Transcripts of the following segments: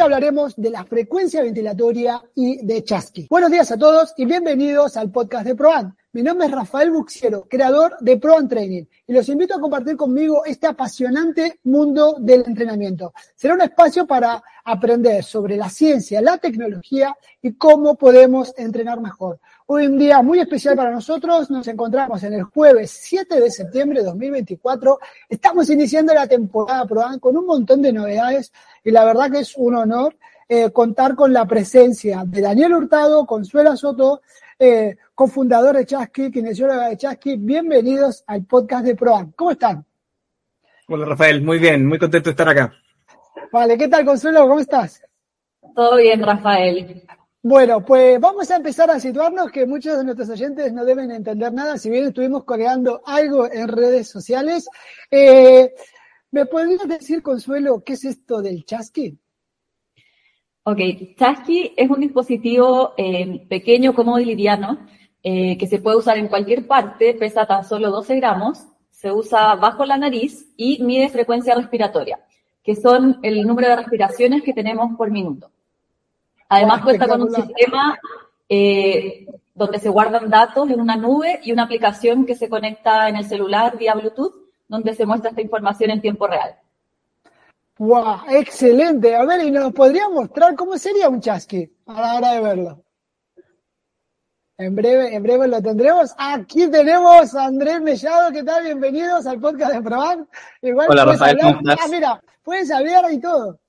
Hablaremos de la frecuencia ventilatoria y de Chasqui. Buenos días a todos y bienvenidos al podcast de ProAn. Mi nombre es Rafael Buxiero, creador de ProAn Training, y los invito a compartir conmigo este apasionante mundo del entrenamiento. Será un espacio para aprender sobre la ciencia, la tecnología y cómo podemos entrenar mejor. Hoy un día muy especial para nosotros, nos encontramos en el jueves 7 de septiembre de 2024. Estamos iniciando la temporada ProAn con un montón de novedades y la verdad que es un honor eh, contar con la presencia de Daniel Hurtado, Consuela Soto, eh, cofundador de Chasqui, kinesióloga de Chasqui. Bienvenidos al podcast de ProAn. ¿Cómo están? Hola Rafael, muy bien, muy contento de estar acá. Vale, ¿qué tal Consuelo? ¿Cómo estás? Todo bien, Rafael. Bueno, pues vamos a empezar a situarnos que muchos de nuestros oyentes no deben entender nada, si bien estuvimos colgando algo en redes sociales. Eh, ¿Me podrías decir, Consuelo, qué es esto del chasqui? Ok, Chasqui es un dispositivo eh, pequeño, cómodo y liviano eh, que se puede usar en cualquier parte, pesa tan solo 12 gramos, se usa bajo la nariz y mide frecuencia respiratoria, que son el número de respiraciones que tenemos por minuto. Además cuenta con un sistema eh, donde se guardan datos en una nube y una aplicación que se conecta en el celular vía Bluetooth, donde se muestra esta información en tiempo real. ¡Wow! Excelente. A ver, ¿y nos podría mostrar cómo sería un chasqui a la hora de verlo? En breve, en breve lo tendremos. Aquí tenemos a Andrés Mellado. ¿Qué tal? Bienvenidos al podcast de Proban. Igual Hola, Rafael, hablar- ¿cómo estás? Ah, mira, puedes hablar y todo.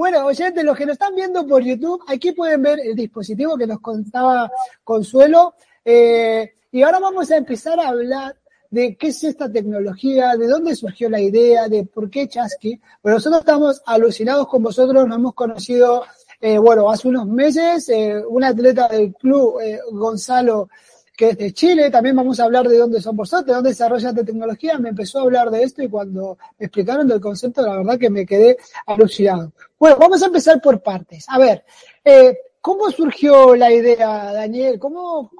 Bueno, oyentes, los que nos están viendo por YouTube, aquí pueden ver el dispositivo que nos contaba Consuelo. Eh, y ahora vamos a empezar a hablar de qué es esta tecnología, de dónde surgió la idea, de por qué Chasqui. Bueno, nosotros estamos alucinados con vosotros, nos hemos conocido, eh, bueno, hace unos meses, eh, un atleta del club, Gonzalo, que es de Chile, también vamos a hablar de dónde son vosotros, de dónde desarrollan la tecnología, me empezó a hablar de esto y cuando me explicaron del concepto, la verdad que me quedé alucinado. Bueno, vamos a empezar por partes. A ver, eh, ¿cómo surgió la idea, Daniel? ¿Cómo,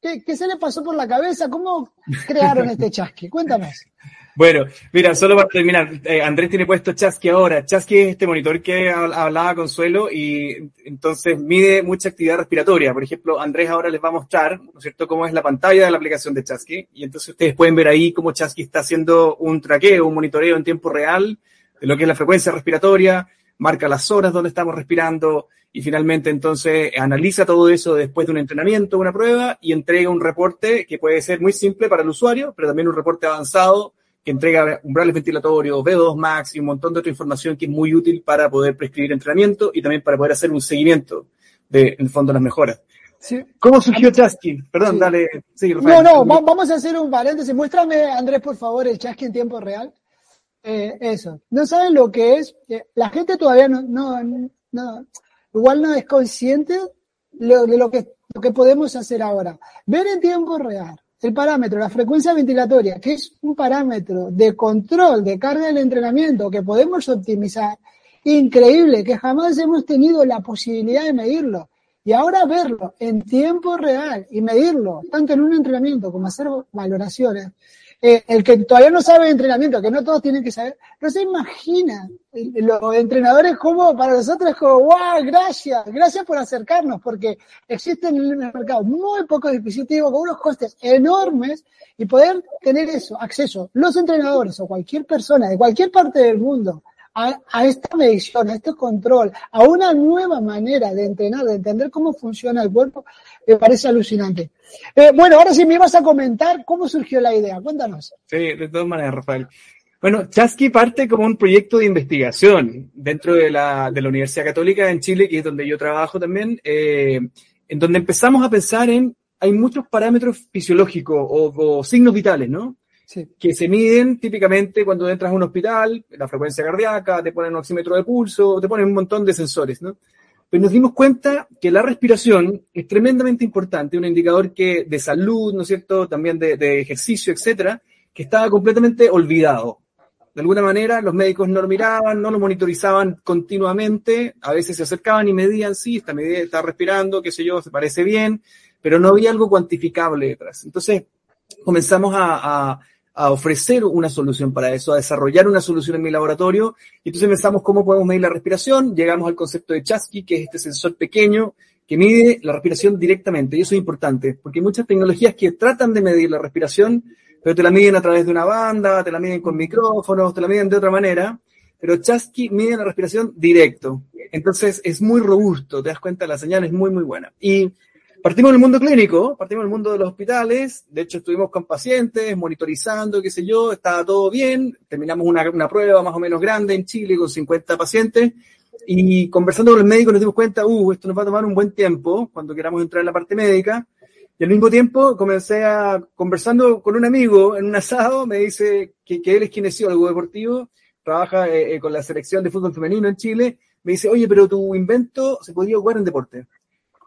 qué, qué se le pasó por la cabeza? ¿Cómo crearon este chasqui? Cuéntanos. Bueno, mira, solo para terminar, eh, Andrés tiene puesto Chasqui ahora. Chasqui es este monitor que hab- hablaba Consuelo y entonces mide mucha actividad respiratoria. Por ejemplo, Andrés ahora les va a mostrar, ¿no es cierto?, cómo es la pantalla de la aplicación de Chasqui. Y entonces ustedes pueden ver ahí cómo Chasqui está haciendo un traqueo, un monitoreo en tiempo real de lo que es la frecuencia respiratoria, marca las horas donde estamos respirando y finalmente entonces analiza todo eso después de un entrenamiento, una prueba y entrega un reporte que puede ser muy simple para el usuario, pero también un reporte avanzado que entrega umbrales ventilatorios, VO2 max y un montón de otra información que es muy útil para poder prescribir entrenamiento y también para poder hacer un seguimiento de, en el fondo, las mejoras. Sí. ¿Cómo surgió Chasqui? Perdón, Sí. dale, sí, No, no, va- vamos a hacer un paréntesis. Muéstrame, Andrés, por favor, el chasqui en tiempo real. Eh, eso. ¿No saben lo que es? La gente todavía no, no, no, igual no es consciente de lo que, lo que podemos hacer ahora. Ver en tiempo real el parámetro, la frecuencia ventilatoria, que es un parámetro de control de carga del entrenamiento que podemos optimizar, increíble, que jamás hemos tenido la posibilidad de medirlo. Y ahora verlo en tiempo real y medirlo, tanto en un entrenamiento como hacer valoraciones, eh, el que todavía no sabe entrenamiento, que no todos tienen que saber, no se imagina. Los entrenadores como para nosotros es como, wow, gracias, gracias por acercarnos, porque existen en el mercado muy pocos dispositivos con unos costes enormes y poder tener eso, acceso, los entrenadores o cualquier persona de cualquier parte del mundo a, a esta medición, a este control, a una nueva manera de entrenar, de entender cómo funciona el cuerpo, me parece alucinante. Eh, bueno, ahora sí me ibas a comentar cómo surgió la idea. Cuéntanos. Sí, de todas maneras, Rafael. Bueno, Chasqui parte como un proyecto de investigación dentro de la, de la Universidad Católica en Chile, que es donde yo trabajo también, eh, en donde empezamos a pensar en, hay muchos parámetros fisiológicos o, o signos vitales, ¿no? Que se miden típicamente cuando entras a un hospital, la frecuencia cardíaca, te ponen un oxímetro de pulso, te ponen un montón de sensores, ¿no? Pero nos dimos cuenta que la respiración es tremendamente importante, un indicador que de salud, ¿no es cierto?, también de, ejercicio, etcétera, que estaba completamente olvidado. De alguna manera, los médicos no lo miraban, no lo monitorizaban continuamente, a veces se acercaban y medían, sí, medida está respirando, qué sé yo, se parece bien, pero no había algo cuantificable detrás. Entonces, comenzamos a, a ofrecer una solución para eso, a desarrollar una solución en mi laboratorio, y entonces pensamos cómo podemos medir la respiración, llegamos al concepto de Chasky, que es este sensor pequeño que mide la respiración directamente, y eso es importante, porque hay muchas tecnologías que tratan de medir la respiración, pero te la miden a través de una banda, te la miden con micrófonos, te la miden de otra manera, pero Chasky mide la respiración directo. Entonces es muy robusto, te das cuenta, la señal es muy, muy buena. Y partimos del mundo clínico, partimos del mundo de los hospitales, de hecho estuvimos con pacientes, monitorizando, qué sé yo, estaba todo bien, terminamos una, una prueba más o menos grande en Chile con 50 pacientes, y conversando con el médico nos dimos cuenta, uh, esto nos va a tomar un buen tiempo cuando queramos entrar en la parte médica, y al mismo tiempo comencé a, conversando con un amigo en un asado, me dice que, él es kinesiólogo deportivo, trabaja eh, eh, con la selección de fútbol femenino en Chile, me dice, oye, pero tu invento se podría jugar en deporte.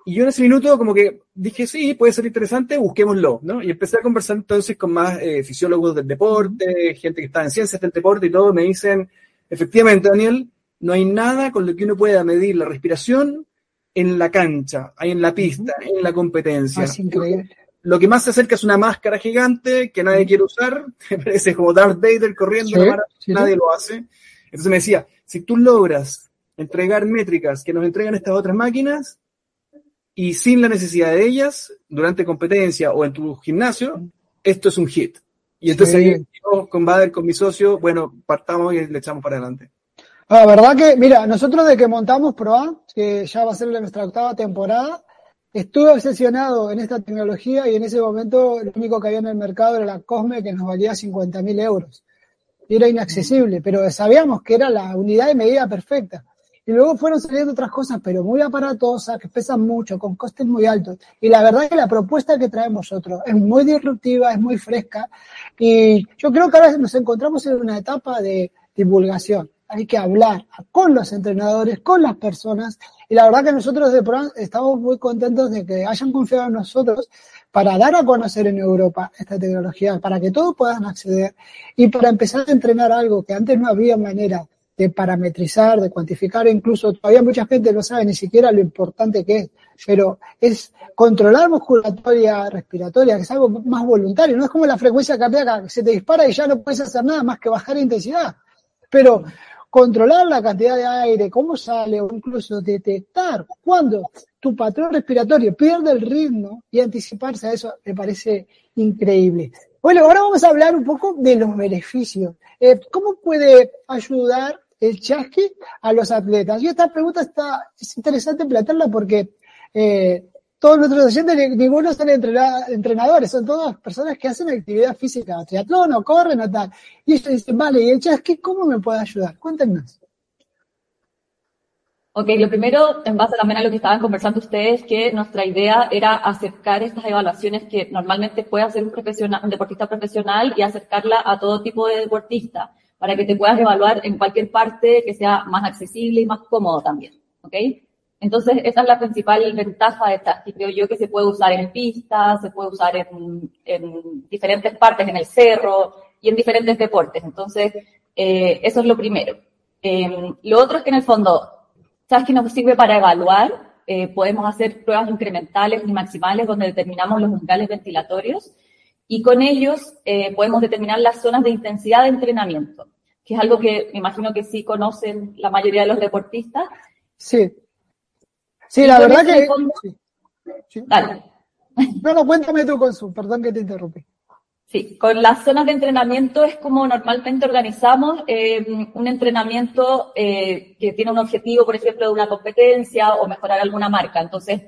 Y yo en ese minuto como que dije, sí, puede ser interesante, busquémoslo, ¿no? Y empecé a conversar entonces con más eh, fisiólogos del deporte, gente que está en ciencias del deporte y todo, me dicen, efectivamente, Daniel, no hay nada con lo que uno pueda medir la respiración en la cancha, ahí en la pista, en la competencia. Ah, es increíble. Lo que más se acerca es una máscara gigante que nadie quiere usar, parece como Darth Vader corriendo, Sí, maratón, sí, nadie lo hace. Entonces me decía, si tú logras entregar métricas que nos entregan estas otras máquinas y sin la necesidad de ellas, durante competencia o en tu gimnasio, esto es un hit. Y entonces Sí. ahí yo con Bader, con mi socio, bueno, partamos y le echamos para adelante. La verdad que, mira, nosotros de que montamos ProA, que ya va a ser nuestra octava temporada, estuve obsesionado en esta tecnología y en ese momento lo único que había en el mercado era la Cosme que nos valía 50 mil euros. Y era inaccesible, pero sabíamos que era la unidad de medida perfecta. Y luego fueron saliendo otras cosas, pero muy aparatosas, que pesan mucho, con costes muy altos. Y la verdad es que la propuesta que traemos nosotros es muy disruptiva, es muy fresca. Y yo creo que ahora nos encontramos en una etapa de divulgación. Hay que hablar con los entrenadores, con las personas. Y la verdad que nosotros de Pro estamos muy contentos de que hayan confiado en nosotros para dar a conocer en Europa esta tecnología, para que todos puedan acceder y para empezar a entrenar algo que antes no había manera de parametrizar, de cuantificar, incluso todavía mucha gente no sabe ni siquiera lo importante que es, pero es controlar musculatoria respiratoria, que es algo más voluntario, no es como la frecuencia cardíaca que se te dispara y ya no puedes hacer nada más que bajar intensidad, pero controlar la cantidad de aire, cómo sale, o incluso detectar cuando tu patrón respiratorio pierde el ritmo y anticiparse a eso me parece increíble. Bueno, ahora vamos a hablar un poco de los beneficios. Eh, ¿Cómo puede ayudar el chasqui a los atletas? Y esta pregunta está, es interesante plantearla porque eh, todos nuestros oyentes, ni- ninguno son entrena- entrenadores, son todas personas que hacen actividad física, triatlón o corren o tal. Y ellos dicen, vale, ¿y el chasqui cómo me puede ayudar? Cuéntenos. Ok, lo primero, en base también a lo que estaban conversando ustedes, que nuestra idea era acercar estas evaluaciones que normalmente puede hacer un, profesional, un deportista profesional y acercarla a todo tipo de deportista, para que te puedas evaluar en cualquier parte que sea más accesible y más cómodo también. ¿Ok? Entonces, esa es la principal ventaja de esta, que creo yo que se puede usar en pistas, se puede usar en, en diferentes partes, en el cerro y en diferentes deportes. Entonces, eh, eso es lo primero. Eh, lo otro es que en el fondo, ¿sabes que nos sirve para evaluar? Eh, podemos hacer pruebas incrementales y maximales donde determinamos los umbrales ventilatorios y con ellos eh, podemos determinar las zonas de intensidad de entrenamiento, que es algo que me imagino que sí conocen la mayoría de los deportistas. Sí. Sí, Y la verdad que... fondo- sí. Sí. Dale. No, no, cuéntame tú con su, perdón que te interrumpí. Sí, con las zonas de entrenamiento es como normalmente organizamos eh, un entrenamiento eh, que tiene un objetivo, por ejemplo, de una competencia o mejorar alguna marca. Entonces,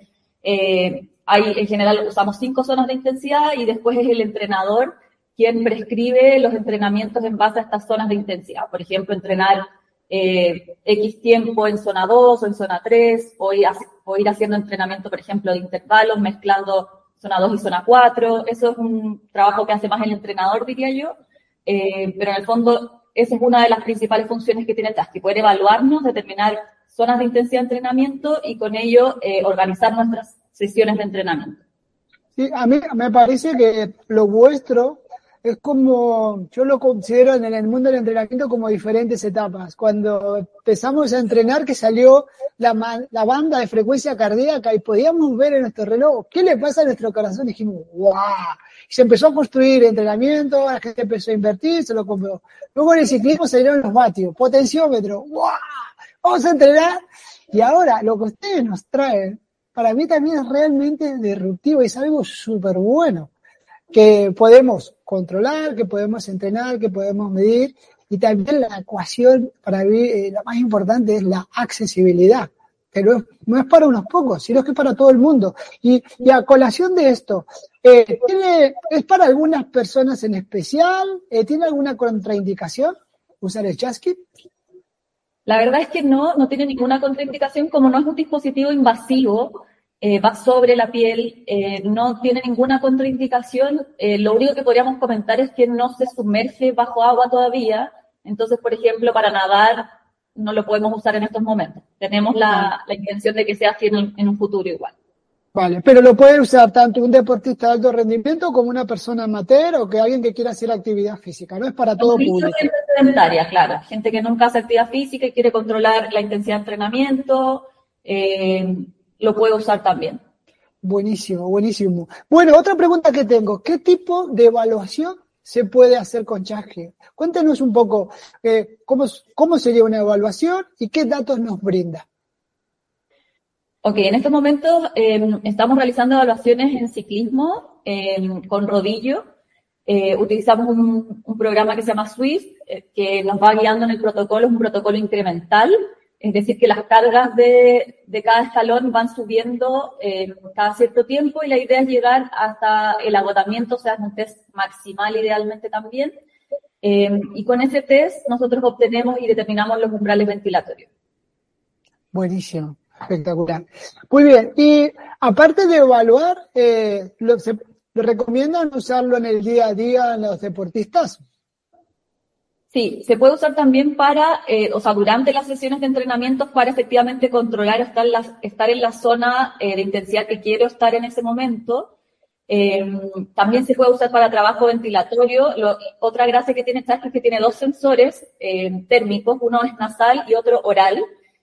eh, hay, en general usamos cinco zonas de intensidad y después es el entrenador quien prescribe los entrenamientos en base a estas zonas de intensidad. Por ejemplo, entrenar eh, X tiempo en zona 2 o en zona 3, o ir, o ir haciendo entrenamiento, por ejemplo, de intervalos, mezclando zona 2 y zona 4. Eso es un trabajo que hace más el entrenador, diría yo. Eh, pero en el fondo, esa es una de las principales funciones que tiene el TASC, poder evaluarnos, determinar zonas de intensidad de entrenamiento y con ello eh, organizar nuestras sesiones de entrenamiento. Sí, a mí me parece que lo vuestro es como, yo lo considero en el mundo del entrenamiento como diferentes etapas. Cuando empezamos a entrenar, que salió la, la banda de frecuencia cardíaca y podíamos ver en nuestro reloj qué le pasa a nuestro corazón, dijimos, ¡wow! Y se empezó a construir entrenamiento, la gente empezó a invertir, se lo compró. Luego en el ciclismo salieron los vatios, potenciómetro, ¡wow! Vamos a entrenar. Y ahora lo que ustedes nos traen, para mí también es realmente disruptivo y es algo súper bueno que podemos controlar, que podemos entrenar, que podemos medir y también la ecuación para mí eh, la más importante es la accesibilidad, que no es, para unos pocos, sino que es para todo el mundo. Y, a colación de esto, eh, ¿tiene, ¿es para algunas personas en especial? Eh, ¿Tiene alguna contraindicación usar el chasqui? La verdad es que no, no tiene ninguna contraindicación, como no es un dispositivo invasivo, eh, va sobre la piel, no tiene ninguna contraindicación. Lo único que podríamos comentar es que no se sumerge bajo agua todavía. Entonces, por ejemplo, para nadar no lo podemos usar en estos momentos. Tenemos la, la intención de que sea así en, el- en un futuro igual. Vale, pero lo puede usar tanto un deportista de alto rendimiento como una persona amateur o que alguien que quiera hacer actividad física, no es para todo Mucha público. gente sedentaria, claro. Gente que nunca hace actividad física y quiere controlar la intensidad de entrenamiento, eh, lo puede usar también. Buenísimo, buenísimo. Bueno, otra pregunta que tengo, ¿qué tipo de evaluación se puede hacer con Chasqui? Cuéntanos un poco eh, cómo, cómo sería una evaluación y qué datos nos brinda. Ok, en estos momentos eh, estamos realizando evaluaciones en ciclismo eh, con rodillo. Eh, utilizamos un, un programa que se llama Swift, eh, que nos va guiando en el protocolo, es un protocolo incremental, es decir, que las cargas de, cada escalón van subiendo eh, cada cierto tiempo y la idea es llegar hasta el agotamiento, o sea, es un test maximal idealmente también. Eh, y con ese test nosotros obtenemos y determinamos los umbrales ventilatorios. Buenísimo, espectacular. Muy bien, y aparte de evaluar, eh, se, ¿lo recomiendan usarlo en el día a día en los deportistas? Sí, se puede usar también para, eh, o sea, durante las sesiones de entrenamiento para efectivamente controlar estar, en la, estar en la zona eh, de intensidad que quiero estar en ese momento. Eh, también se puede usar para trabajo ventilatorio. Lo- otra gracia que tiene esta es que tiene dos sensores eh, térmicos, uno es nasal y otro oral.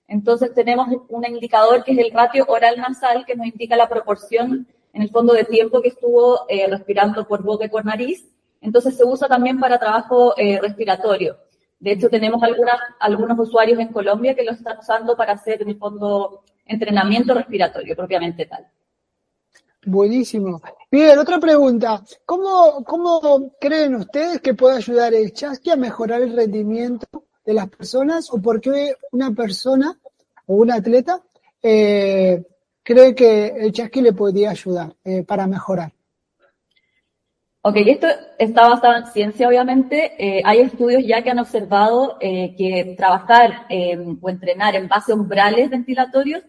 Entonces tenemos un indicador que es el ratio oral-nasal que nos indica la proporción en el fondo de tiempo que estuvo eh, respirando por boca y por nariz. Entonces se usa también para trabajo eh, respiratorio. De hecho, tenemos algunas, algunos usuarios en Colombia que lo están usando para hacer, en el fondo, entrenamiento respiratorio propiamente tal. Buenísimo. Bien, otra pregunta. ¿Cómo, ¿Cómo creen ustedes que puede ayudar el chasqui a mejorar el rendimiento de las personas o por qué una persona o un atleta eh, cree que el chasqui le podría ayudar eh, para mejorar? Ok, esto está basado en ciencia, obviamente. Eh, hay estudios ya que han observado eh, que trabajar eh, o entrenar en base a umbrales ventilatorios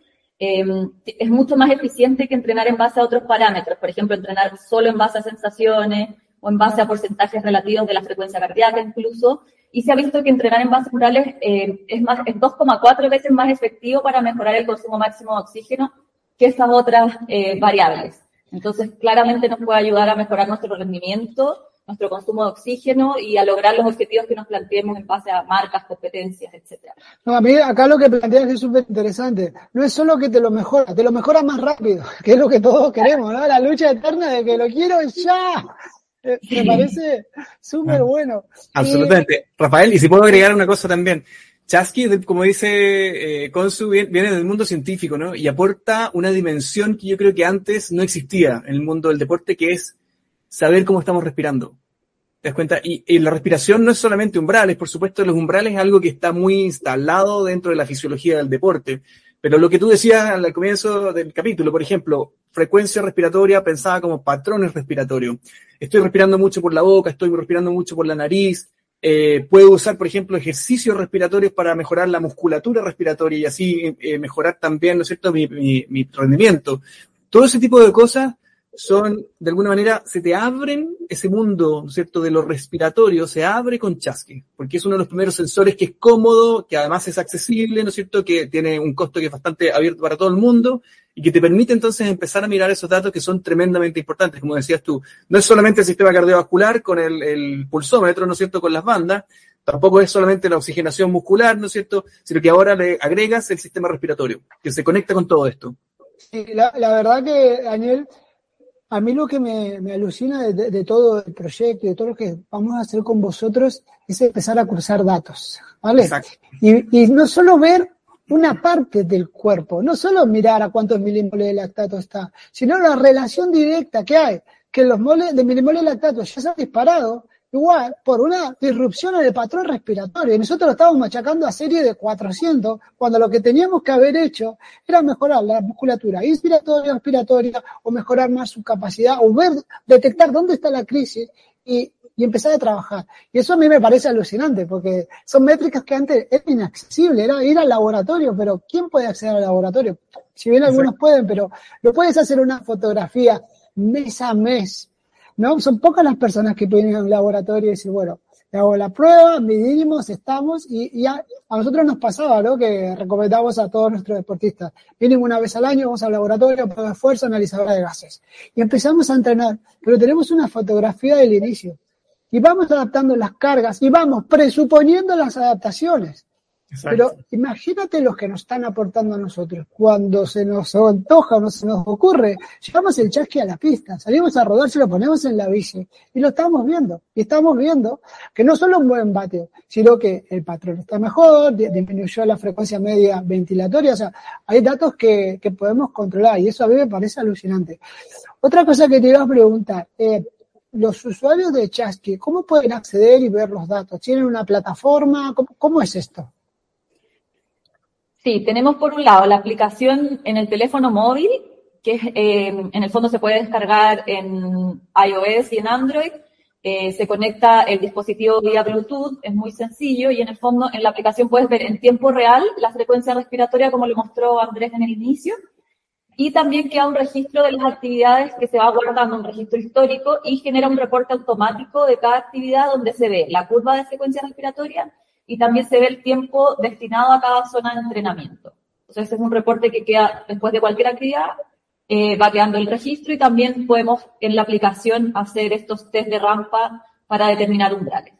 eh, es mucho más eficiente que entrenar en base a otros parámetros. Por ejemplo, entrenar solo en base a sensaciones o en base a porcentajes relativos de la frecuencia cardíaca incluso. Y se ha visto que entrenar en base a umbrales eh, es, más, es 2,4 veces más efectivo para mejorar el consumo máximo de oxígeno que esas otras eh, variables. Entonces, claramente nos puede ayudar a mejorar nuestro rendimiento, nuestro consumo de oxígeno y a lograr los objetivos que nos planteemos en base a marcas, competencias, etcétera. No, a mí acá lo que planteas es súper interesante. No es solo que te lo mejora, te lo mejora más rápido, que es lo que todos queremos, ¿no? La lucha eterna de que lo quiero ya. Eh, Me parece súper bueno. Absolutamente. Rafael, y si puedo agregar una cosa también. Chasky, como dice eh, Consu, viene, viene del mundo científico, ¿no? Y aporta una dimensión que yo creo que antes no existía en el mundo del deporte, que es saber cómo estamos respirando. ¿Te das cuenta? Y, y la respiración no es solamente umbrales, por supuesto, los umbrales es algo que está muy instalado dentro de la fisiología del deporte. Pero lo que tú decías al comienzo del capítulo, por ejemplo, frecuencia respiratoria pensada como patrones respiratorios. Estoy respirando mucho por la boca, estoy respirando mucho por la nariz, eh, puedo usar, por ejemplo, ejercicios respiratorios para mejorar la musculatura respiratoria y así eh, mejorar también, ¿no es cierto?, mi, mi, mi rendimiento. Todo ese tipo de cosas son, de alguna manera, se te abren ese mundo, ¿no es cierto?, de lo respiratorio, se abre con Chasqui, porque es uno de los primeros sensores que es cómodo, que además es accesible, ¿no es cierto?, que tiene un costo que es bastante abierto para todo el mundo y que te permite entonces empezar a mirar esos datos que son tremendamente importantes, como decías tú. No es solamente el sistema cardiovascular con el, el pulsómetro, ¿no es cierto?, con las bandas, tampoco es solamente la oxigenación muscular, ¿no es cierto?, sino que ahora le agregas el sistema respiratorio, que se conecta con todo esto. Sí, la, la verdad que, Daniel, a mí lo que me, me alucina de, de- todo el proyecto y de todo lo que vamos a hacer con vosotros es empezar a cruzar datos, ¿vale? Exacto. Y, y no solo ver una parte del cuerpo, no solo mirar a cuántos milimoles de lactato está, sino la relación directa que hay, que los moles de milimoles de lactato ya se han disparado, igual por una disrupción en el patrón respiratorio. Y nosotros lo estábamos machacando a serie de 400, cuando lo que teníamos que haber hecho era mejorar la musculatura inspiratoria, respiratoria, o mejorar más su capacidad, o ver, detectar dónde está la crisis y, y empezar a trabajar. Y eso a mí me parece alucinante, porque son métricas que antes era inaccesible, era ir al laboratorio, pero ¿quién puede acceder al laboratorio? Si bien algunos pueden, pero lo puedes hacer una fotografía mes a mes, ¿no? Son pocas las personas que pueden ir a un laboratorio y decir, bueno, le hago la prueba, medimos, estamos, y, y a, nosotros nos pasaba, ¿no? Que recomendamos a todos nuestros deportistas. Vienen una vez al año, vamos al laboratorio, prueba esfuerzo, analizadora de gases. Y empezamos a entrenar, pero tenemos una fotografía del inicio. Y vamos adaptando las cargas y vamos presuponiendo las adaptaciones. Pero imagínate los que nos están aportando a nosotros. Cuando se nos antoja o no se nos ocurre, llevamos el chasqui a la pista, salimos a rodar, se lo ponemos en la bici y lo estamos viendo. Y estamos viendo que no solo un buen bateo, sino que el patrón está mejor, di- disminuyó la frecuencia media ventilatoria. O sea, hay datos que, que podemos controlar y eso a mí me parece alucinante. Otra cosa que te iba a preguntar, eh, los usuarios de Chasqui, ¿cómo pueden acceder y ver los datos? ¿Tienen una plataforma? ¿Cómo, cómo es esto? Sí, tenemos por un lado la aplicación en el teléfono móvil, que eh, en el fondo se puede descargar en iOS y en Android. Eh, se conecta el dispositivo vía Bluetooth, es muy sencillo y en el fondo en la aplicación puedes ver en tiempo real la frecuencia respiratoria como le mostró Andrés en el inicio. Y también queda un registro de las actividades que se va guardando, un registro histórico y genera un reporte automático de cada actividad donde se ve la curva de frecuencia respiratoria y también se ve el tiempo destinado a cada zona de entrenamiento. Entonces, ese es un reporte que queda después de cualquier actividad, eh, va quedando el registro y también podemos en la aplicación hacer estos test de rampa para determinar umbrales.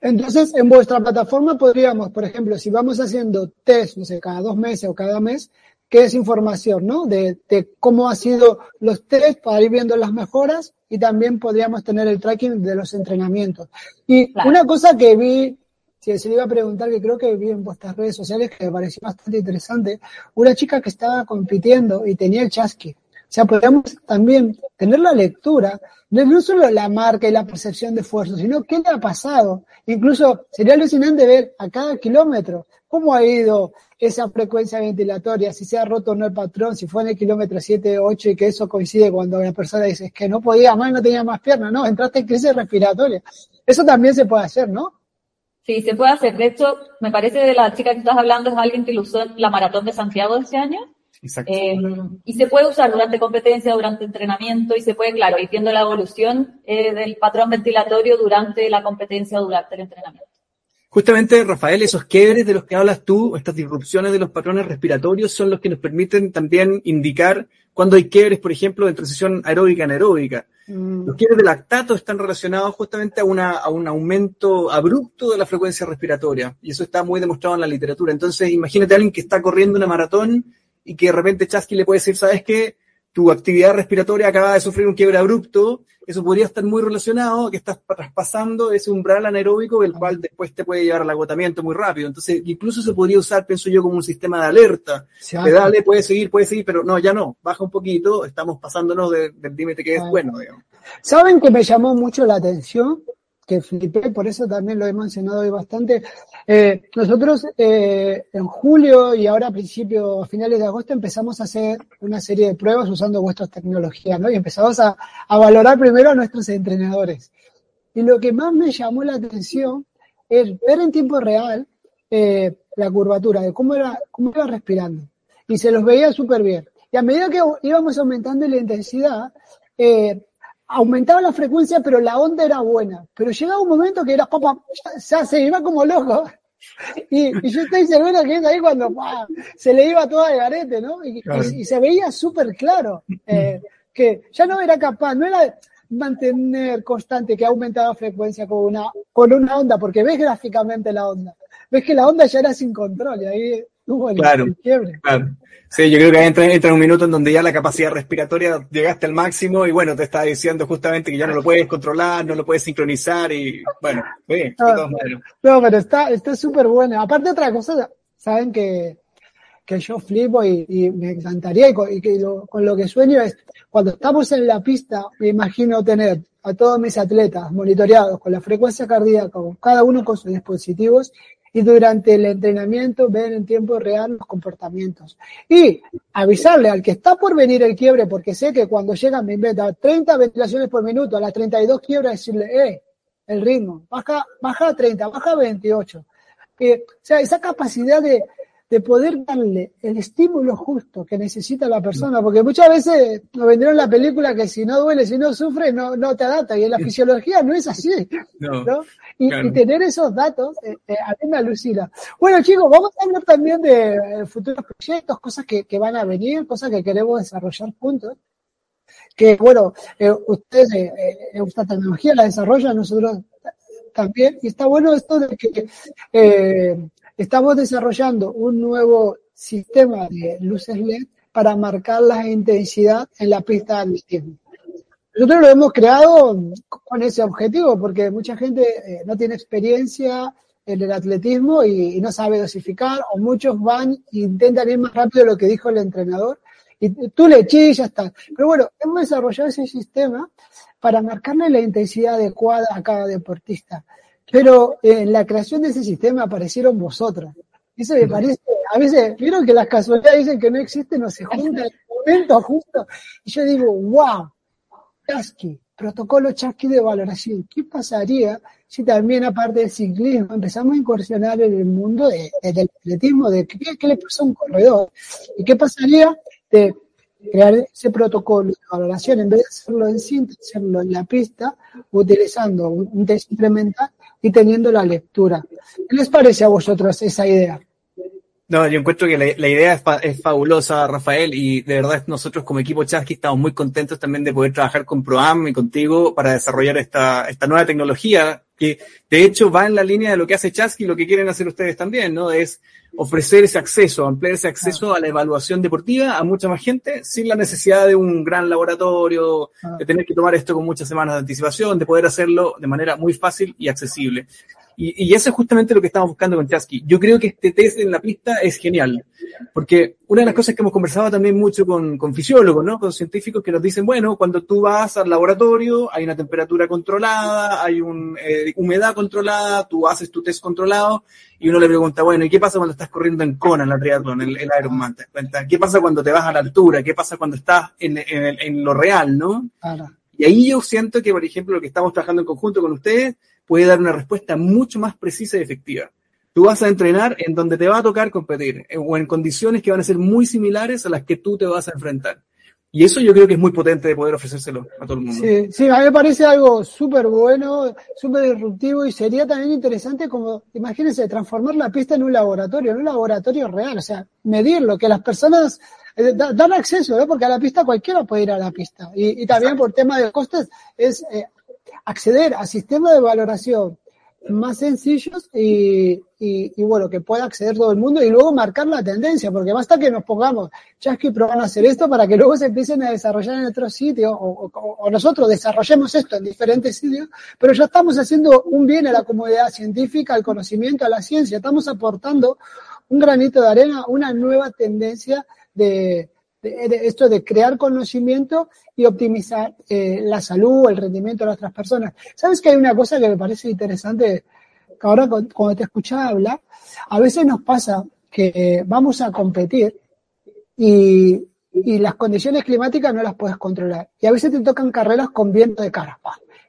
Entonces, en vuestra plataforma podríamos, por ejemplo, si vamos haciendo test, no sé, cada dos meses o cada mes, que es información, ¿no? De, de cómo han sido los test para ir viendo las mejoras y también podríamos tener el tracking de los entrenamientos. Y Claro. una cosa que vi, si se le iba a preguntar, que creo que vi en vuestras redes sociales que me pareció bastante interesante, una chica que estaba compitiendo y tenía el chasqui. O sea, podríamos también tener la lectura, no solo la marca y la percepción de esfuerzo, sino qué le ha pasado. Incluso sería alucinante ver a cada kilómetro cómo ha ido esa frecuencia ventilatoria, si se ha roto o no el patrón, si fue en el kilómetro 7, 8 y que eso coincide cuando la persona dice es que no podía más, no tenía más piernas, no, entraste en crisis respiratoria. Eso también se puede hacer, ¿no? Sí, se puede hacer. De hecho, me parece de la chica que estás hablando es alguien que lo usó en la maratón de Santiago de este año. Exacto. Eh, y se puede usar durante competencia, durante entrenamiento y se puede, claro, ir viendo la evolución eh, del patrón ventilatorio durante la competencia o durante el entrenamiento. Justamente, Rafael, esos quiebres de los que hablas tú, estas disrupciones de los patrones respiratorios, son los que nos permiten también indicar cuando hay quiebres, por ejemplo, de transición aeróbica anaeróbica. Mm, Los quiebres de lactato están relacionados justamente a, una, a un aumento abrupto de la frecuencia respiratoria, y eso está muy demostrado en la literatura. Entonces, imagínate a alguien que está corriendo una maratón y que de repente Chasky le puede decir, ¿sabes qué? Tu actividad respiratoria acaba de sufrir un quiebre abrupto, eso podría estar muy relacionado a que estás traspasando ese umbral anaeróbico, el cual después te puede llevar al agotamiento muy rápido. Entonces, incluso se podría usar, pienso yo, como un sistema de alerta. se Que hace. dale, puede seguir, puede seguir, pero no, ya no, baja un poquito, estamos pasándonos de- del límite que es Ah. bueno, digamos. ¿Saben que me llamó mucho la atención? Que flipé, por eso también lo he mencionado hoy bastante. Eh, nosotros eh, en julio y ahora a principios, finales de agosto empezamos a hacer una serie de pruebas usando vuestras tecnologías, ¿no? Y empezamos a, a valorar primero a nuestros entrenadores. Y lo que más me llamó la atención es ver en tiempo real eh, la curvatura de cómo era, cómo iba respirando. Y se los veía súper bien. Y a medida que íbamos aumentando la intensidad, eh, aumentaba la frecuencia, pero la onda era buena. Pero llegaba un momento que era papá, ya se iba como loco. Y, y yo estoy seguro que es ahí cuando ¡pah! se le iba toda de garete, ¿no? Y, Claro. y- y se veía súper claro eh, que ya no era capaz, no era mantener constante que aumentaba frecuencia con una, con una onda, porque ves gráficamente la onda. Ves que la onda ya era sin control y ahí el, Claro. el quiebre. Claro. Sí, yo creo que entra, entra en un minuto en donde ya la capacidad respiratoria llegaste al máximo y bueno, te estaba diciendo justamente que ya no lo puedes controlar, no lo puedes sincronizar y bueno, sí, de todas maneras. No, pero está está súper bueno. Aparte otra cosa, saben que, que yo flipo y, y me encantaría y, con, y que lo- con lo que sueño es cuando estamos en la pista, me imagino tener a todos mis atletas monitoreados con la frecuencia cardíaca, cada uno con sus dispositivos y durante el entrenamiento ver en tiempo real los comportamientos. Y avisarle al que está por venir el quiebre, porque sé que cuando llega me inventa 30 ventilaciones por minuto, a las 32 quiebra, decirle, eh, el ritmo, baja, baja a 30, baja a 28. Eh, o sea, esa capacidad de, de poder darle el estímulo justo que necesita la persona, porque muchas veces nos vendieron la película que si no duele, si no sufre, no, no te adapta, y en la fisiología no es así, No. ¿no? Y, Claro. y tener esos datos, eh, eh, a mí me alucina. Bueno, chicos, vamos a hablar también de eh, futuros proyectos, cosas que, que van a venir, cosas que queremos desarrollar juntos. Que, bueno, eh, ustedes, eh, eh, esta tecnología la desarrollan, nosotros también, y está bueno esto de que eh, estamos desarrollando un nuevo sistema de luces LED para marcar la intensidad en la pista de atletismo. Nosotros lo hemos creado con ese objetivo, porque mucha gente eh, no tiene experiencia en el atletismo y, no sabe dosificar, o muchos van e intentan ir más rápido de lo que dijo el entrenador, y tú le chillas, ya está. Pero bueno, hemos desarrollado ese sistema para marcarle la intensidad adecuada a cada deportista. Pero eh, en la creación de ese sistema aparecieron vosotras. Eso me parece, a veces, vieron que las casualidades dicen que no existen o se juntan en el momento justo. Y yo digo, wow, Chasqui, protocolo Chasqui de valoración. ¿Qué pasaría si también, aparte del ciclismo, empezamos a incursionar en el mundo de- de- del atletismo, de qué, qué le pasa a un corredor? ¿Y qué pasaría de crear ese protocolo de valoración en vez de hacerlo en cinta, hacerlo en la pista, utilizando un, un test implemental y teniendo la lectura? ¿Qué les parece a vosotros esa idea? No, yo encuentro que la, idea es, fa- es fabulosa, Rafael, y de verdad nosotros como equipo Chasqui estamos muy contentos también de poder trabajar con Proam y contigo para desarrollar esta, esta nueva tecnología que de hecho va en la línea de lo que hace Chasqui y lo que quieren hacer ustedes también, ¿no? Es ofrecer ese acceso, ampliar ese acceso a la evaluación deportiva a mucha más gente sin la necesidad de un gran laboratorio, Ah. de tener que tomar esto con muchas semanas de anticipación, de poder hacerlo de manera muy fácil y accesible. Y, y eso es justamente lo que estamos buscando con Chasqui. Yo creo que este test en la pista es genial, porque una de las cosas que hemos conversado también mucho con, con fisiólogos, ¿no? con científicos que nos dicen, bueno, cuando tú vas al laboratorio hay una temperatura controlada, hay una humedad controlada, tú haces tu test controlado y uno le pregunta, bueno, ¿y qué pasa cuando estás corriendo en Kona, en la triatlón, en el Ironman? ¿Te cuenta? ¿Qué pasa cuando te vas a la altura? ¿Qué pasa cuando estás en, en, en lo real, no? Y ahí yo siento que, por ejemplo, lo que estamos trabajando en conjunto con ustedes puede dar una respuesta mucho más precisa y efectiva. Tú vas a entrenar en donde te va a tocar competir, eh, o en condiciones que van a ser muy similares a las que tú te vas a enfrentar. Y eso yo creo que es muy potente de poder ofrecérselo a todo el mundo. Sí, sí, a mí me parece algo súper bueno, súper disruptivo y sería también interesante como, imagínense, transformar la pista en un laboratorio, en un laboratorio real, o sea, medirlo, que las personas eh, da- dan acceso, ¿no? Porque a la pista cualquiera puede ir a la pista. Y, y también por tema de costes es eh, acceder a sistemas de valoración más sencillos y, y, bueno, que pueda acceder todo el mundo y luego marcar la tendencia, porque basta que nos pongamos Chasqui Pro van a hacer esto para que luego se empiecen a desarrollar en otros sitios o, o, o nosotros desarrollemos esto en diferentes sitios, pero ya estamos haciendo un bien a la comunidad científica, al conocimiento, a la ciencia, estamos aportando un granito de arena, una nueva tendencia de, de, esto de crear conocimiento y optimizar eh, la salud, el rendimiento de otras personas. ¿Sabes que hay una cosa que me parece interesante? Que ahora cuando te escuchaba hablar, a veces nos pasa que eh, vamos a competir y, las condiciones climáticas no las puedes controlar. Y a veces te tocan carreras con viento de cara.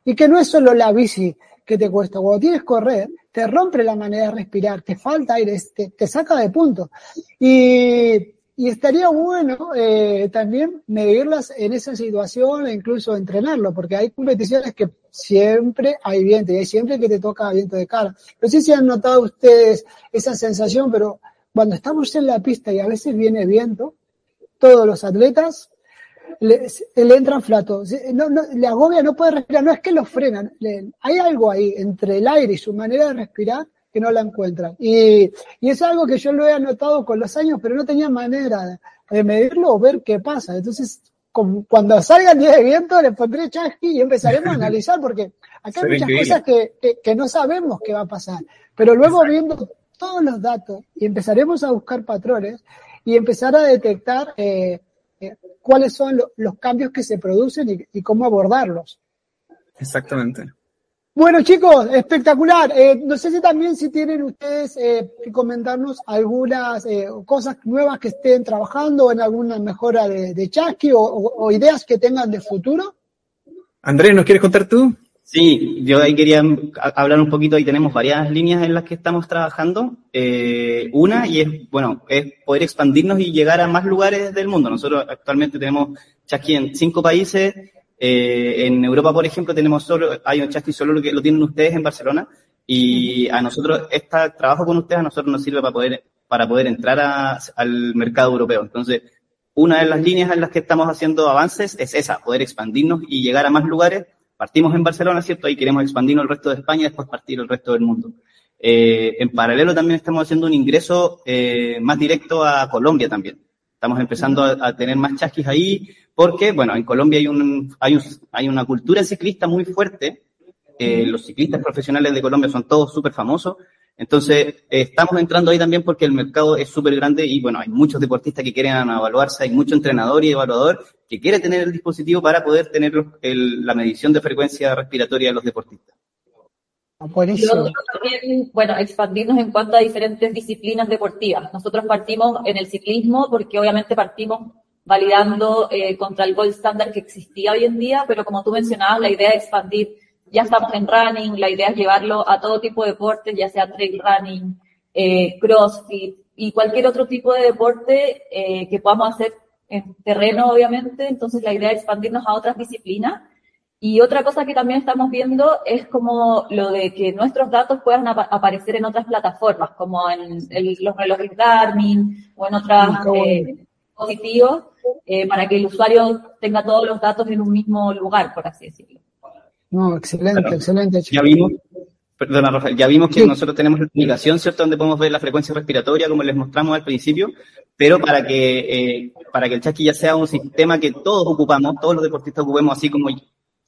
Y que no es solo la bici que te cuesta. Cuando tienes que correr, te rompe la manera de respirar, te falta aire, te, te saca de punto. Y, y estaría bueno eh, también medirlas en esa situación e incluso entrenarlo, porque hay competiciones que siempre hay viento y hay siempre que te toca viento de cara. No sé si han notado ustedes esa sensación, pero cuando estamos en la pista y a veces viene viento, todos los atletas le, le entran flatos, no, no, le agobia, no puede respirar, no es que lo frenan, hay algo ahí entre el aire y su manera de respirar que no la encuentran. Y, y es algo que yo lo he anotado con los años, pero no tenía manera de, medirlo o ver qué pasa. Entonces, como- cuando salga el día de viento, le pondré chasqui y empezaremos a analizar, porque acá hay muchas cosas que, que, que no sabemos qué va a pasar. Pero luego viendo todos los datos y empezaremos a buscar patrones y empezar a detectar eh, eh, cuáles son lo- los cambios que se producen y, y cómo abordarlos. Exactamente. Bueno, chicos, espectacular. Eh, no sé si también si tienen ustedes eh, que comentarnos algunas eh, cosas nuevas que estén trabajando en alguna mejora de, de Chasqui o, o- o ideas que tengan de futuro. Andrés, ¿nos quieres contar tú? Sí, yo ahí quería hablar un poquito, y tenemos varias líneas en las que estamos trabajando. Eh, una, y es, bueno, es poder expandirnos y llegar a más lugares del mundo. Nosotros actualmente tenemos chasqui en cinco países. Eh, en Europa, por ejemplo, tenemos solo, hay un chasqui solo lo que lo tienen ustedes en Barcelona. Y a nosotros, este trabajo con ustedes a nosotros nos sirve para poder, para poder entrar a- al mercado europeo. Entonces, una de las líneas en las que estamos haciendo avances es esa, poder expandirnos y llegar a más lugares. Partimos en Barcelona, ¿cierto? Y queremos expandirnos al resto de España y después partir al resto del mundo. Eh, en paralelo también estamos haciendo un ingreso eh, más directo a Colombia también. Estamos empezando a, tener más chasquis ahí porque, bueno, en Colombia hay, un, hay, un, hay una cultura ciclista muy fuerte. Eh, los ciclistas profesionales de Colombia son todos súper famosos. Entonces, eh, estamos entrando ahí también porque el mercado es súper grande y, bueno, hay muchos deportistas que quieren evaluarse, hay mucho entrenador y evaluador que quiere tener el dispositivo para poder tener la medición de frecuencia respiratoria de los deportistas. Ah, Y lo Buenísimo. otro también, bueno, expandirnos en cuanto a diferentes disciplinas deportivas. Nosotros partimos en el ciclismo porque obviamente partimos validando eh, contra el gold standard que existía hoy en día, pero como tú mencionabas, la idea es expandir. Ya estamos en running, la idea es llevarlo a todo tipo de deportes, ya sea trail running, eh, crossfit y cualquier otro tipo de deporte eh, que podamos hacer en terreno, obviamente. Entonces la idea es expandirnos a otras disciplinas. Y otra cosa que también estamos viendo es como lo de que nuestros datos puedan apa- aparecer en otras plataformas, como en el- los relojes Garmin o en otros Mm, qué bueno. dispositivos, eh, para que el usuario tenga todos los datos en un mismo lugar, por así decirlo. No, excelente, Claro. excelente, Ya vimos, perdona Rafael, ya vimos que Sí. nosotros tenemos la aplicación, ¿cierto? Donde podemos ver la frecuencia respiratoria, como les mostramos al principio, pero para que, eh, para que el chasqui ya sea un sistema que todos ocupamos, todos los deportistas ocupemos, así como,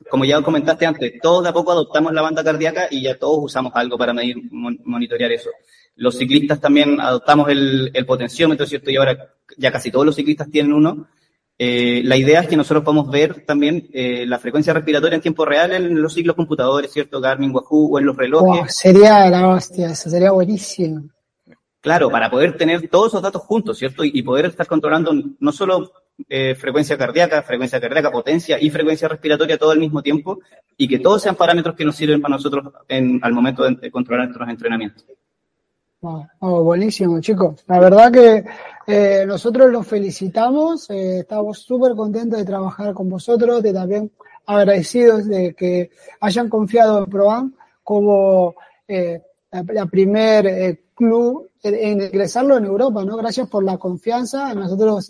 como ya comentaste antes, todos de a poco adoptamos la banda cardíaca y ya todos usamos algo para medir, mon- monitorear eso. Los ciclistas también adoptamos el, el potenciómetro, ¿cierto? Y ahora ya casi todos los ciclistas tienen uno. Eh, la idea es que nosotros podamos ver también eh, la frecuencia respiratoria en tiempo real en los ciclos computadores, ¿cierto? Garmin, Wahoo o en los relojes. Wow, sería la hostia, eso sería buenísimo. Claro, para poder tener todos esos datos juntos, ¿cierto? Y, y poder estar controlando no solo eh, frecuencia cardíaca, frecuencia cardíaca, potencia y frecuencia respiratoria todo al mismo tiempo y que todos sean parámetros que nos sirven para nosotros en, al momento de, controlar nuestros entrenamientos. Oh, buenísimo, chicos. La verdad que eh, nosotros los felicitamos, eh, estamos súper contentos de trabajar con vosotros, de también agradecidos de que hayan confiado en Proam como eh, la, primer eh, club en, ingresarlo en Europa, ¿no? Gracias por la confianza, nosotros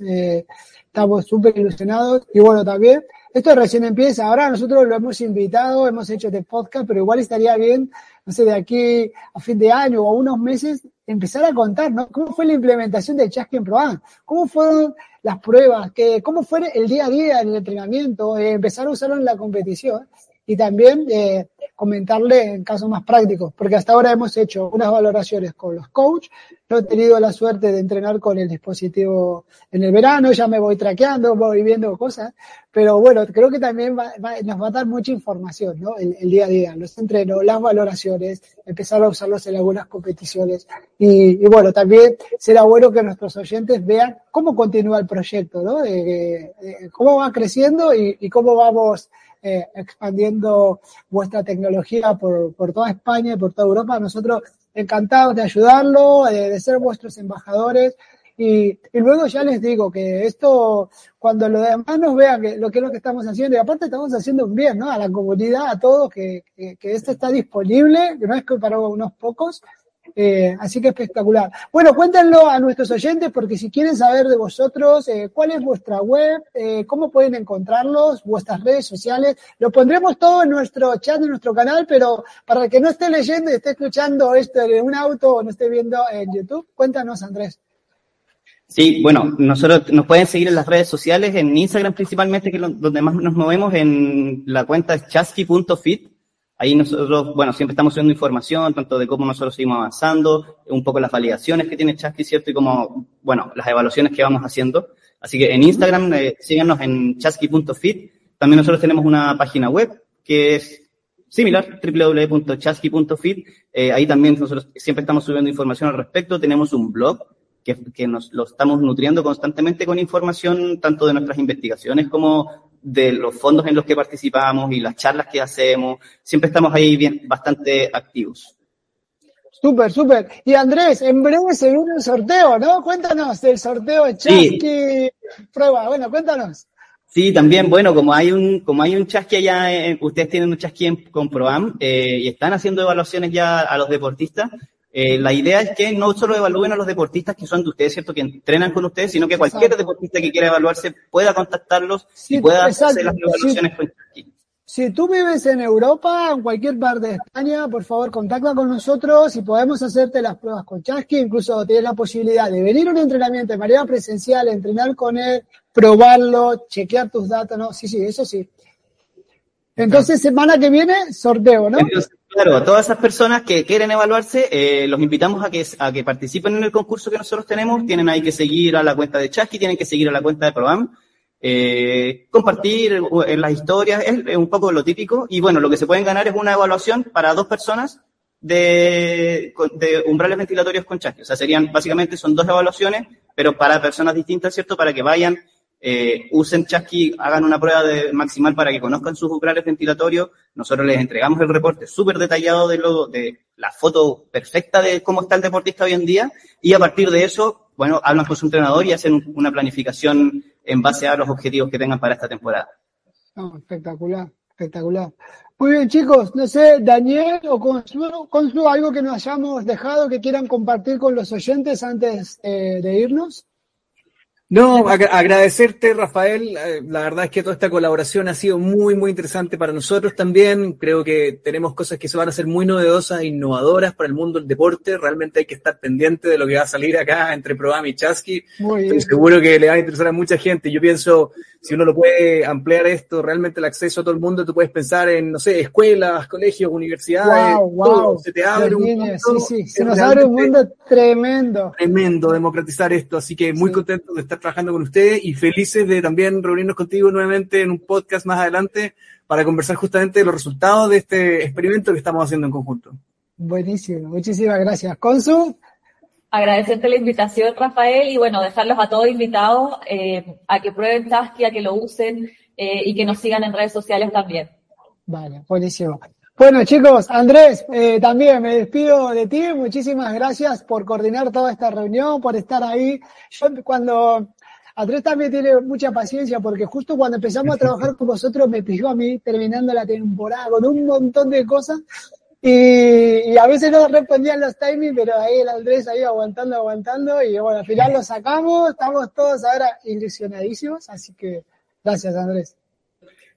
estamos súper ilusionados y bueno, también esto recién empieza, ahora nosotros lo hemos invitado, hemos hecho este podcast, pero igual estaría bien no sé, de aquí a fin de año o unos meses, empezar a contar, ¿no? ¿Cómo fue la implementación del Chasqui en ProAm? ¿Cómo fueron las pruebas? ¿Qué, ¿Cómo fue el día a día en el entrenamiento? Eh, empezar a usarlo en la competición y también eh, comentarle en casos más prácticos, porque hasta ahora hemos hecho unas valoraciones con los coaches, no he tenido la suerte de entrenar con el dispositivo en el verano, ya me voy traqueando, voy viendo cosas, pero bueno, creo que también va, va, nos va a dar mucha información, ¿no? El, el, día a día, los entrenos, las valoraciones, empezar a usarlos en algunas competiciones y, y bueno, también será bueno que nuestros oyentes vean cómo continúa el proyecto, ¿no? De, de, de cómo va creciendo y, y cómo vamos eh, expandiendo vuestra tecnología por, por toda España y por toda Europa. Nosotros encantados de ayudarlo, de, de ser vuestros embajadores Y, y luego ya les digo que esto, cuando los demás nos vean que, lo que es lo que estamos haciendo, y aparte estamos haciendo un bien, ¿no? A la comunidad, a todos, que, que, que esto está disponible, que no es que para unos pocos, eh, así que espectacular. Bueno, cuéntenlo a nuestros oyentes porque si quieren saber de vosotros, eh, cuál es vuestra web, eh, cómo pueden encontrarlos, vuestras redes sociales, lo pondremos todo en nuestro chat de nuestro canal, pero para el que no esté leyendo y esté escuchando esto en un auto o no esté viendo en YouTube, cuéntanos Andrés. Sí, bueno, nosotros nos pueden seguir en las redes sociales, en Instagram principalmente, que es donde más nos movemos, en la cuenta es chasky.fit. Ahí nosotros, bueno, siempre estamos subiendo información, tanto de cómo nosotros seguimos avanzando, un poco las validaciones que tiene Chasky, ¿cierto? Y como, bueno, las evaluaciones que vamos haciendo. Así que en Instagram, eh, síganos en chasky.fit. También nosotros tenemos una página web que es similar, www.chasky.fit. Eh, ahí también nosotros siempre estamos subiendo información al respecto. Tenemos un blog que, que nos lo estamos nutriendo constantemente con información tanto de nuestras investigaciones como de los fondos en los que participamos y las charlas que hacemos. Siempre estamos ahí bien, bastante activos. Súper, súper. Y Andrés, en breve se viene el sorteo, ¿no? Cuéntanos del sorteo de Chasqui Prueba. Bueno, cuéntanos. Sí, también, bueno, como hay un, como hay un chasqui allá, eh, ustedes tienen un chasqui en, con ProAm eh, y están haciendo evaluaciones ya a los deportistas. Eh, la idea es que no solo evalúen a los deportistas que son de ustedes, ¿cierto? Que entrenan con ustedes, sino que cualquier Exacto. deportista que quiera evaluarse pueda contactarlos Sí, y pueda exacto. hacer las evaluaciones con chasqui. Si tú vives en Europa, en cualquier parte de España, por favor, contacta con nosotros y podemos hacerte las pruebas con Chasqui. Incluso tienes la posibilidad de venir a un entrenamiento de manera presencial, entrenar con él, probarlo, chequear tus datos, ¿no? Sí, sí, eso sí. Entonces, semana que viene, sorteo, ¿no? Entonces, claro, todas esas personas que quieren evaluarse, eh, los invitamos a que, a que participen en el concurso que nosotros tenemos. Tienen ahí que seguir a la cuenta de Chasqui, tienen que seguir a la cuenta de Proam, eh, compartir en las historias, es, un poco lo típico. Y bueno, lo que se pueden ganar es una evaluación para dos personas de, de umbrales ventilatorios con Chasqui. O sea, serían, básicamente son dos evaluaciones, pero para personas distintas, ¿cierto? Para que vayan eh, usen Chasqui, hagan una prueba de maximal para que conozcan sus umbrales ventilatorios. Nosotros les entregamos el reporte súper detallado de, lo, de la foto perfecta de cómo está el deportista hoy en día y a partir de eso, bueno, hablan con su entrenador y hacen un- una planificación en base a los objetivos que tengan para esta temporada. No, espectacular, espectacular. Muy bien, chicos, no sé, Daniel o Consuelo, Consuelo, algo que nos hayamos dejado que quieran compartir con los oyentes antes eh, de irnos. No, agra- agradecerte, Rafael. Eh, La verdad es que toda esta colaboración ha sido muy, muy interesante para nosotros también. Creo que tenemos cosas que se van a hacer muy novedosas e innovadoras para el mundo del deporte. Realmente hay que estar pendiente de lo que va a salir acá entre Proam y Chasqui. Muy Estoy bien. seguro que le va a interesar a mucha gente. Yo pienso, si uno lo puede ampliar esto, realmente el acceso a todo el mundo, tú puedes pensar en, no sé, escuelas, colegios, universidades, Wow, todo. wow. Se te abre un mundo. sí, sí, se nos abre un mundo tremendo. tremendo democratizar esto, así que muy Sí. contento de estar trabajando con ustedes y felices de también reunirnos contigo nuevamente en un podcast más adelante para conversar justamente de los resultados de este experimento que estamos haciendo en conjunto. Buenísimo, muchísimas gracias. Consu, Agradecerte la invitación, Rafael, y bueno, dejarlos a todos invitados eh, a que prueben Tasky, a que lo usen eh, y que nos sigan en redes sociales también. Vale, buenísimo. Bueno, chicos, Andrés, eh, también me despido de ti. Muchísimas gracias por coordinar toda esta reunión, por estar ahí. Yo cuando Andrés también tiene mucha paciencia porque justo cuando empezamos a trabajar con vosotros me pidió a mí terminando la temporada con un montón de cosas y, y a veces no respondían los timings, pero ahí el Andrés ahí aguantando, aguantando y bueno, al final lo sacamos, estamos todos ahora ilusionadísimos, así que gracias Andrés.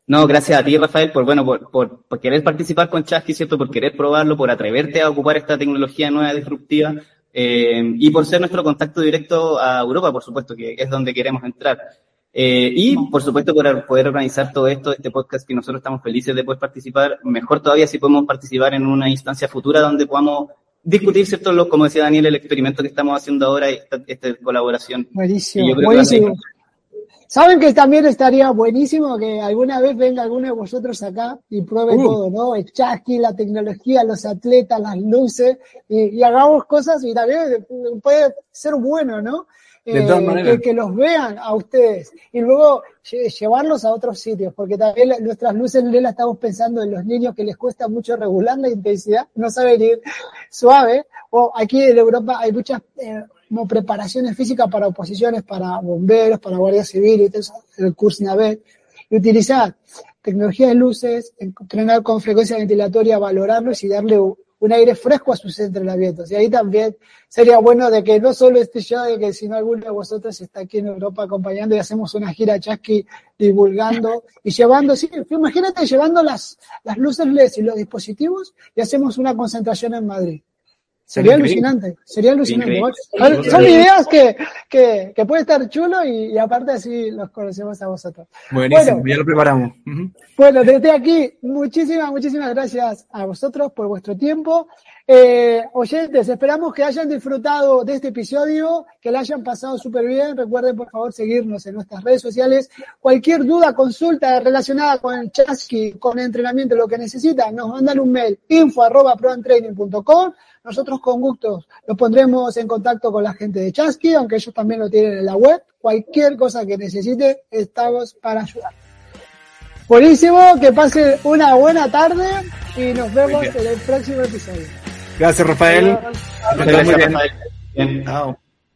No, gracias a ti, Rafael, por bueno, por, por, por querer participar con Chasqui, ¿cierto? Por querer probarlo, por atreverte a ocupar esta tecnología nueva disruptiva, eh, y por ser nuestro contacto directo a Europa, por supuesto, que es donde queremos entrar. Eh, y, por supuesto, por poder organizar todo esto, este podcast que nosotros estamos felices de poder participar. Mejor todavía si podemos participar en una instancia futura donde podamos discutir, ¿cierto? Lo, como decía Daniel, el experimento que estamos haciendo ahora, esta, esta colaboración. Buenísimo, buenísimo. Saben que también estaría buenísimo que alguna vez venga alguno de vosotros acá y pruebe Uh. todo, ¿no? El chasqui, la tecnología, los atletas, las luces, y, y hagamos cosas y también puede ser bueno, ¿no? De todas Eh, que, que los vean a ustedes y luego lle- llevarlos a otros sitios, porque también la- nuestras luces las estamos pensando en los niños que les cuesta mucho regular la intensidad, no saben ir suave, o aquí en Europa hay muchas eh, como preparaciones físicas para oposiciones, para bomberos, para guardia civil, el curso NAVET, y utilizar tecnología de luces, entrenar con frecuencia ventilatoria, valorarlos y darle un aire fresco a sus entrenamientos. Y ahí también sería bueno de que no solo esté yo, de que sino alguno de vosotros está aquí en Europa acompañando y hacemos una gira chasqui divulgando y llevando, sí, imagínate llevando las, las luces LEDs y los dispositivos y hacemos una concentración en Madrid. Sería Increíble. alucinante, sería alucinante. Son- ideas que, que, que puede estar chulo y, y aparte así los conocemos a vosotros. Buenísimo, Bueno. ya lo preparamos. Ujú. Bueno, desde aquí, muchísimas, muchísimas gracias a vosotros por vuestro tiempo. Eh, oyentes, esperamos que hayan disfrutado de este episodio, que la hayan pasado súper bien. Recuerden, por favor, seguirnos en nuestras redes sociales. Cualquier duda, consulta relacionada con el chasqui, con entrenamiento, lo que necesitan, nos mandan un mail, info arroba proantraining.com. Nosotros con gusto los pondremos en contacto con la gente de Chasqui, aunque ellos también lo tienen en la web. Cualquier cosa que necesite, estamos para ayudar. Buenísimo, que pasen una buena tarde y nos vemos en el próximo episodio. Gracias, Rafael. Bien. Rafael. Bien.